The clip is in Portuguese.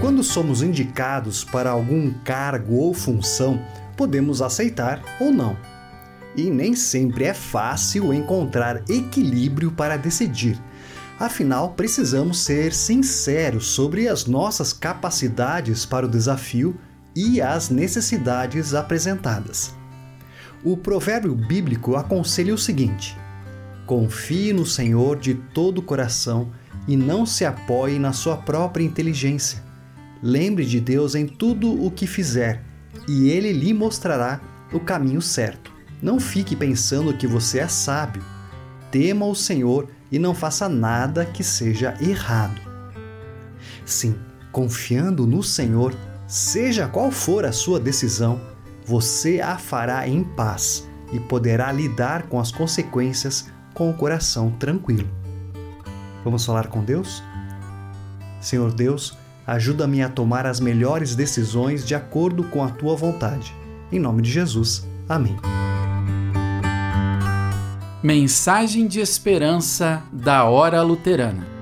Quando somos indicados para algum cargo ou função, podemos aceitar ou não. E nem sempre é fácil encontrar equilíbrio para decidir. Afinal, precisamos ser sinceros sobre as nossas capacidades para o desafio e as necessidades apresentadas. O provérbio bíblico aconselha o seguinte: Confie no Senhor de todo o coração e não se apoie na sua própria inteligência. Lembre de Deus em tudo o que fizer e ele lhe mostrará o caminho certo. Não fique pensando que você é sábio. Tema o Senhor e não faça nada que seja errado. Sim, confiando no Senhor, seja qual for a sua decisão, você a fará em paz e poderá lidar com as consequências com o coração tranquilo. Vamos falar com Deus? Senhor Deus, ajuda-me a tomar as melhores decisões de acordo com a tua vontade. Em nome de Jesus. Amém. Mensagem de esperança da Hora Luterana.